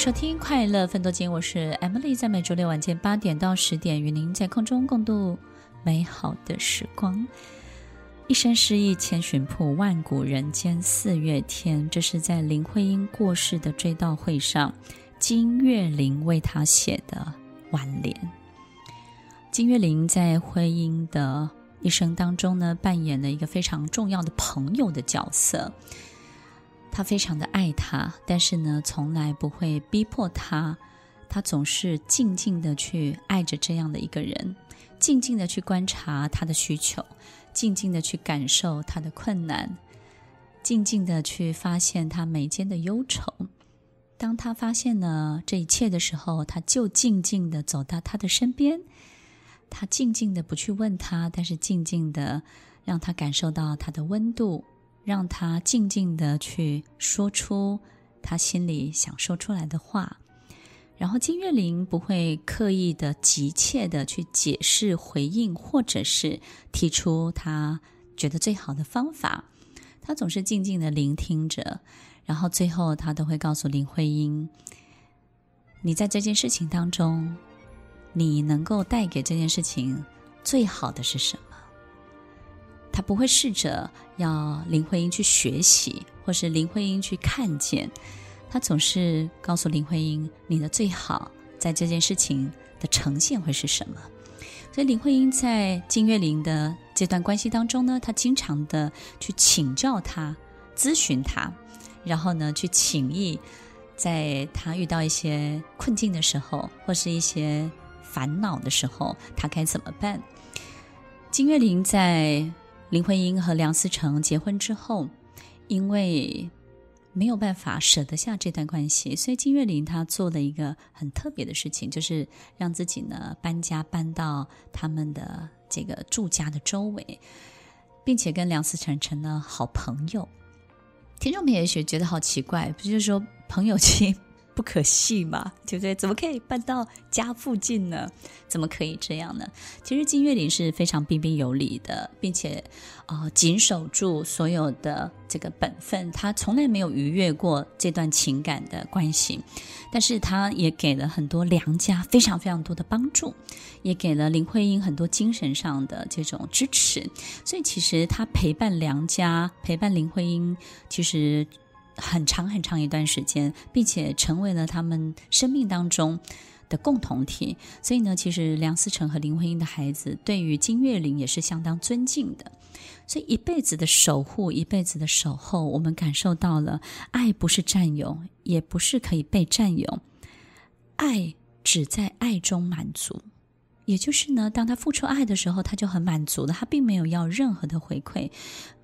收听快乐分多金，我是 Emily，在每周六晚间八点到十点，与您在空中共度美好的时光。一生诗意千寻瀑，万古人间四月天。这是在林徽因过世的追悼会上，金岳霖为她写的挽联。金岳霖在徽因的一生当中呢，扮演了一个非常重要的朋友的角色。他非常的爱她，但是呢，从来不会逼迫她。他总是静静的去爱着这样的一个人，静静的去观察他的需求，静静的去感受他的困难，静静的去发现他眉间的忧愁。当他发现了这一切的时候，他就静静的走到他的身边，他静静的不去问他，但是静静的让他感受到他的温度。让他静静的去说出他心里想说出来的话，然后金岳霖不会刻意的急切的去解释回应，或者是提出他觉得最好的方法，他总是静静的聆听着，然后最后他都会告诉林徽因：“你在这件事情当中，你能够带给这件事情最好的是什么？”他不会试着要林徽因去学习，或是林徽因去看见，他总是告诉林徽因：“你的最好在这件事情的呈现会是什么？”所以林徽因在金岳霖的这段关系当中呢，他经常的去请教他、咨询他，然后呢去请益，在他遇到一些困境的时候，或是一些烦恼的时候，他该怎么办？金岳霖在。林徽因和梁思成结婚之后，因为没有办法舍得下这段关系，所以金岳霖他做了一个很特别的事情，就是让自己呢搬家搬到他们的这个住家的周围，并且跟梁思成成了好朋友。听众们也许觉得好奇怪，不就是说朋友 亲？不可信嘛，对不对？怎么可以搬到家附近呢？怎么可以这样呢？其实金岳霖是非常彬彬有礼的，并且啊、呃，谨守住所有的这个本分，他从来没有逾越过这段情感的关系。但是他也给了很多梁家非常非常多的帮助，也给了林徽因很多精神上的这种支持。所以其实他陪伴梁家，陪伴林徽因，其实。很长很长一段时间，并且成为了他们生命当中的共同体。所以呢，其实梁思成和林徽因的孩子对于金岳霖也是相当尊敬的。所以一辈子的守护，一辈子的守候，我们感受到了爱不是占有，也不是可以被占有，爱只在爱中满足。也就是呢，当他付出爱的时候，他就很满足了，他并没有要任何的回馈，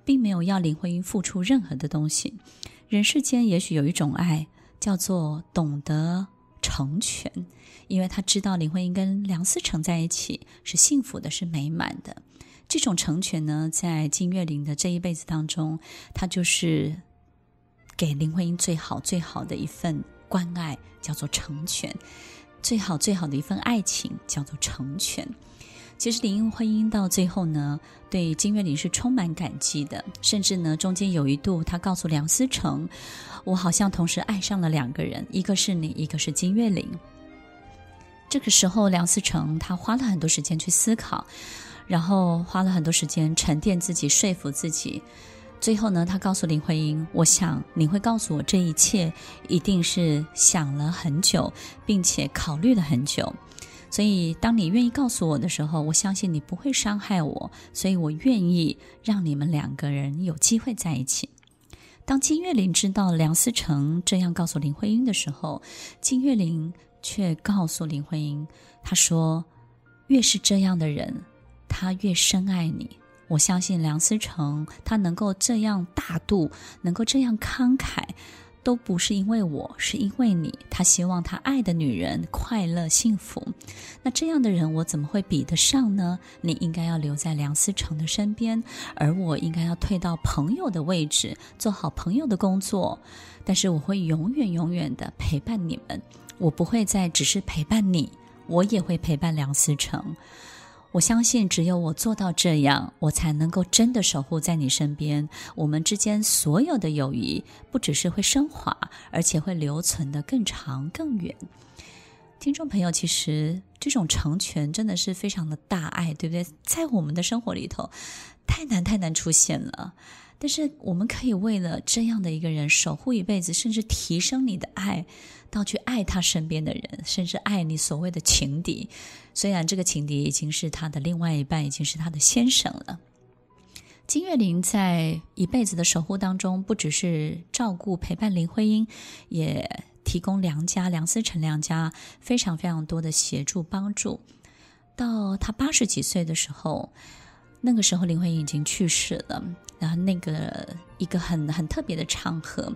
并没有要林徽因付出任何的东西。人世间也许有一种爱，叫做懂得成全，因为他知道林徽因跟梁思成在一起是幸福的，是美满的。这种成全呢，在金岳霖的这一辈子当中，他就是给林徽因最好最好的一份关爱，叫做成全；最好最好的一份爱情，叫做成全。其实林徽因到最后呢，对金岳霖是充满感激的，甚至呢，中间有一度，她告诉梁思成：“我好像同时爱上了两个人，一个是你，一个是金岳霖。”这个时候，梁思成他花了很多时间去思考，然后花了很多时间沉淀自己，说服自己。最后呢，他告诉林徽因：“我想你会告诉我这一切，一定是想了很久，并且考虑了很久。”所以，当你愿意告诉我的时候，我相信你不会伤害我，所以我愿意让你们两个人有机会在一起。当金岳霖知道梁思成这样告诉林徽因的时候，金岳霖却告诉林徽因，他说：“越是这样的人，他越深爱你。我相信梁思成，他能够这样大度，能够这样慷慨。”都不是因为我，是因为你。他希望他爱的女人快乐幸福。那这样的人，我怎么会比得上呢？你应该要留在梁思成的身边，而我应该要退到朋友的位置，做好朋友的工作。但是我会永远永远的陪伴你们。我不会再只是陪伴你，我也会陪伴梁思成。我相信，只有我做到这样，我才能够真的守护在你身边。我们之间所有的友谊，不只是会升华，而且会留存的更长更远。听众朋友，其实这种成全真的是非常的大爱，对不对？在我们的生活里头，太难太难出现了。但是我们可以为了这样的一个人守护一辈子，甚至提升你的爱，到去爱他身边的人，甚至爱你所谓的情敌。虽然这个情敌已经是他的另外一半，已经是他的先生了。金岳霖在一辈子的守护当中，不只是照顾陪伴林徽因，也提供梁家梁思成梁家非常非常多的协助帮助。到他八十几岁的时候。那个时候林徽因已经去世了，然后那个一个很很特别的场合，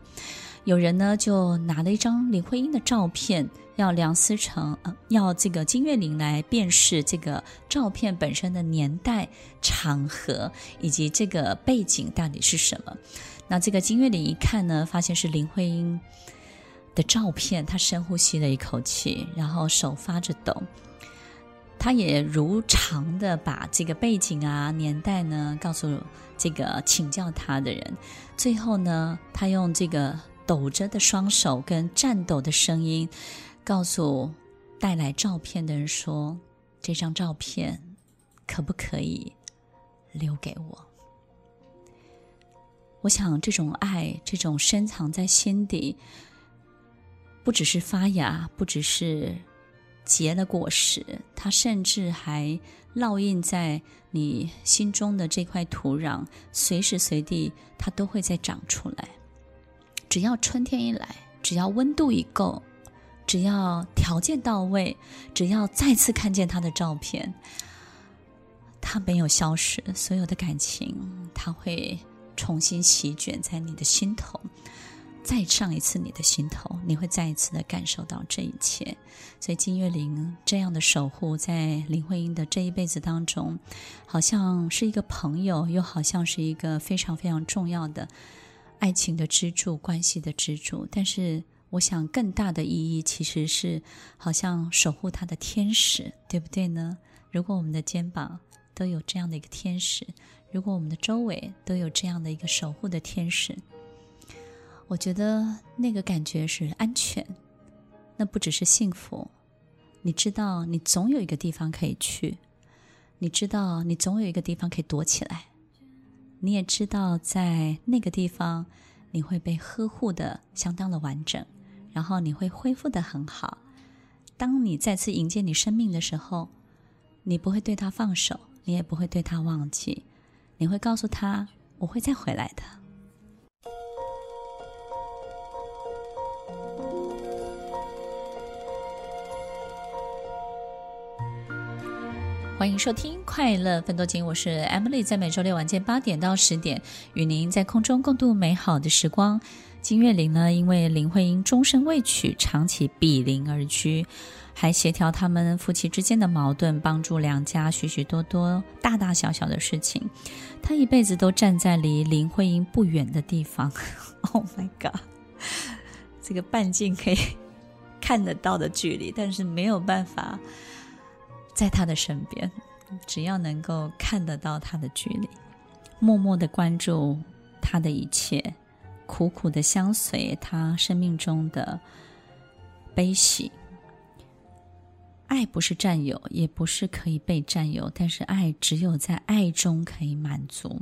有人呢就拿了一张林徽因的照片，要梁思成，要这个金岳霖来辨识这个照片本身的年代、场合以及这个背景到底是什么。那这个金岳霖一看呢，发现是林徽因的照片，他深呼吸了一口气，然后手发着抖。他也如常的把这个背景啊、年代呢告诉这个请教他的人，最后呢，他用这个抖着的双手跟颤抖的声音，告诉带来照片的人说：“这张照片可不可以留给我？”我想，这种爱，这种深藏在心底，不只是发芽，不只是。结了果实，它甚至还烙印在你心中的这块土壤，随时随地它都会再长出来。只要春天一来，只要温度一够，只要条件到位，只要再次看见他的照片，它没有消失，所有的感情它会重新席卷在你的心头。再上一次你的心头，你会再一次的感受到这一切。所以金岳霖这样的守护，在林徽因的这一辈子当中，好像是一个朋友，又好像是一个非常非常重要的爱情的支柱、关系的支柱。但是，我想更大的意义其实是，好像守护他的天使，对不对呢？如果我们的肩膀都有这样的一个天使，如果我们的周围都有这样的一个守护的天使。我觉得那个感觉是安全，那不只是幸福。你知道，你总有一个地方可以去；你知道，你总有一个地方可以躲起来；你也知道，在那个地方，你会被呵护的相当的完整，然后你会恢复的很好。当你再次迎接你生命的时候，你不会对他放手，你也不会对他忘记，你会告诉他：“我会再回来的。”欢迎收听《快乐奋斗金》，我是 Emily，在每周六晚间八点到十点，与您在空中共度美好的时光。金岳霖呢，因为林徽因终身未娶，长期比邻而居，还协调他们夫妻之间的矛盾，帮助两家许许多多大大小小的事情。他一辈子都站在离林徽因不远的地方。Oh my god，这个半径可以看得到的距离，但是没有办法。在他的身边，只要能够看得到他的距离，默默的关注他的一切，苦苦的相随他生命中的悲喜。爱不是占有，也不是可以被占有，但是爱只有在爱中可以满足。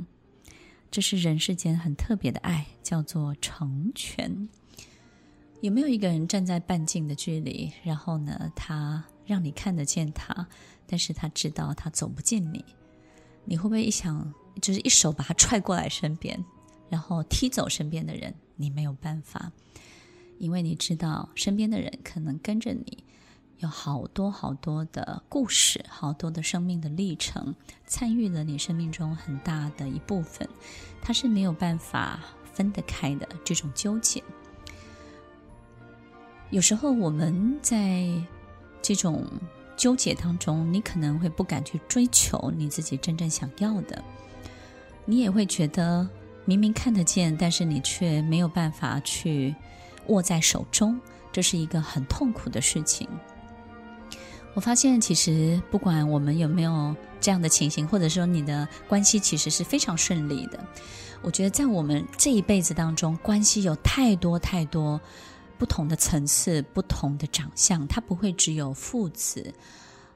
这是人世间很特别的爱，叫做成全。有没有一个人站在半径的距离，然后呢，他？让你看得见他，但是他知道他走不进你。你会不会一想，就是一手把他踹过来身边，然后踢走身边的人？你没有办法，因为你知道身边的人可能跟着你，有好多好多的故事，好多的生命的历程，参与了你生命中很大的一部分，他是没有办法分得开的这种纠结。有时候我们在。这种纠结当中，你可能会不敢去追求你自己真正想要的，你也会觉得明明看得见，但是你却没有办法去握在手中，这是一个很痛苦的事情。我发现，其实不管我们有没有这样的情形，或者说你的关系其实是非常顺利的。我觉得在我们这一辈子当中，关系有太多太多不同的层次、不同的长相，它不会只有父子，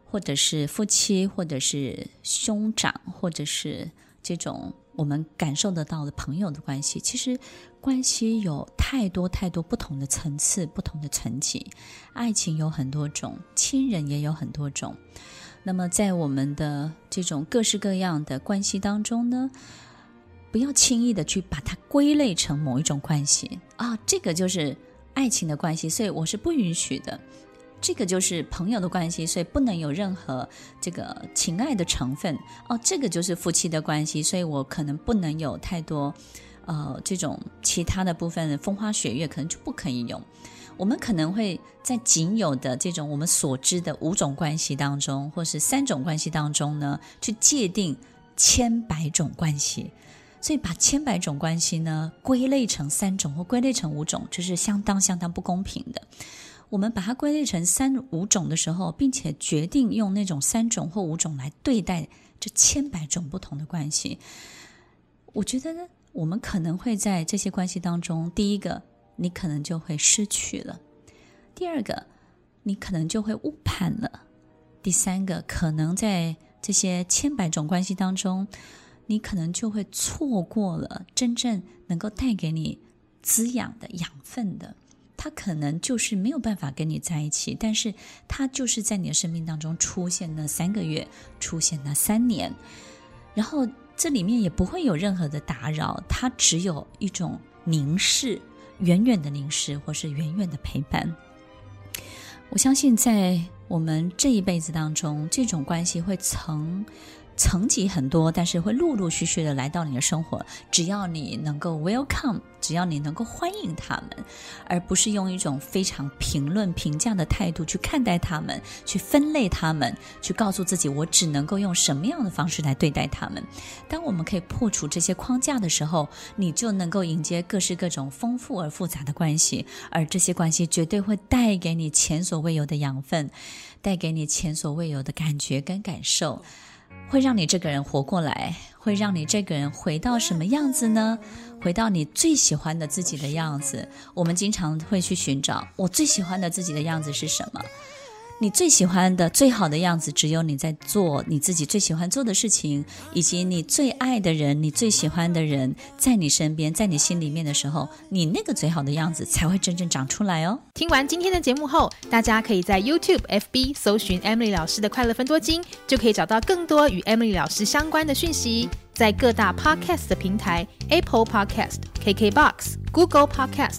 或者是夫妻，或者是兄长，或者是这种我们感受得到的朋友的关系。其实关系有太多太多不同的层次、不同的层级，爱情有很多种，亲人也有很多种。那么，在我们的这种各式各样的关系当中呢，不要轻易的去把它归类成某一种关系啊，这个就是爱情的关系，所以我是不允许的。这个就是朋友的关系，所以不能有任何这个情爱的成分哦。这个就是夫妻的关系，所以我可能不能有太多呃这种其他的部分风花雪月，可能就不可以用。我们可能会在仅有的这种我们所知的五种关系当中，或是三种关系当中呢，去界定千百种关系。所以把千百种关系呢归类成三种或归类成五种，这是相当相当不公平的。我们把它归类成三五种的时候，并且决定用那种三种或五种来对待这千百种不同的关系，我觉得呢，我们可能会在这些关系当中，第一个。你可能就会失去了，第二个，你可能就会误判了，第三个，可能在这些千百种关系当中，你可能就会错过了真正能够带给你滋养的养分的，他可能就是没有办法跟你在一起，但是他就是在你的生命当中出现那三个月，出现那三年，然后这里面也不会有任何的打扰，它只有一种凝视。远远的凝视，或是远远的陪伴。我相信，在我们这一辈子当中，这种关系会成。层级很多，但是会陆陆续续的来到你的生活。只要你能够 welcome，只要你能够欢迎他们，而不是用一种非常评论、评价的态度去看待他们，去分类他们，去告诉自己我只能够用什么样的方式来对待他们。当我们可以破除这些框架的时候，你就能够迎接各式各种丰富而复杂的关系，而这些关系绝对会带给你前所未有的养分，带给你前所未有的感觉跟感受。会让你这个人活过来，会让你这个人回到什么样子呢？回到你最喜欢的自己的样子。我们经常会去寻找我最喜欢的自己的样子是什么。你最喜欢的、最好的样子，只有你在做你自己最喜欢做的事情，以及你最爱的人、你最喜欢的人在你身边、在你心里面的时候，你那个最好的样子才会真正长出来哦。听完今天的节目后，大家可以在 YouTube、FB 搜寻 Emily 老师的快乐分多金，就可以找到更多与 Emily 老师相关的讯息。在各大 Podcast 的平台，Apple Podcast、KKBox、Google Podcast、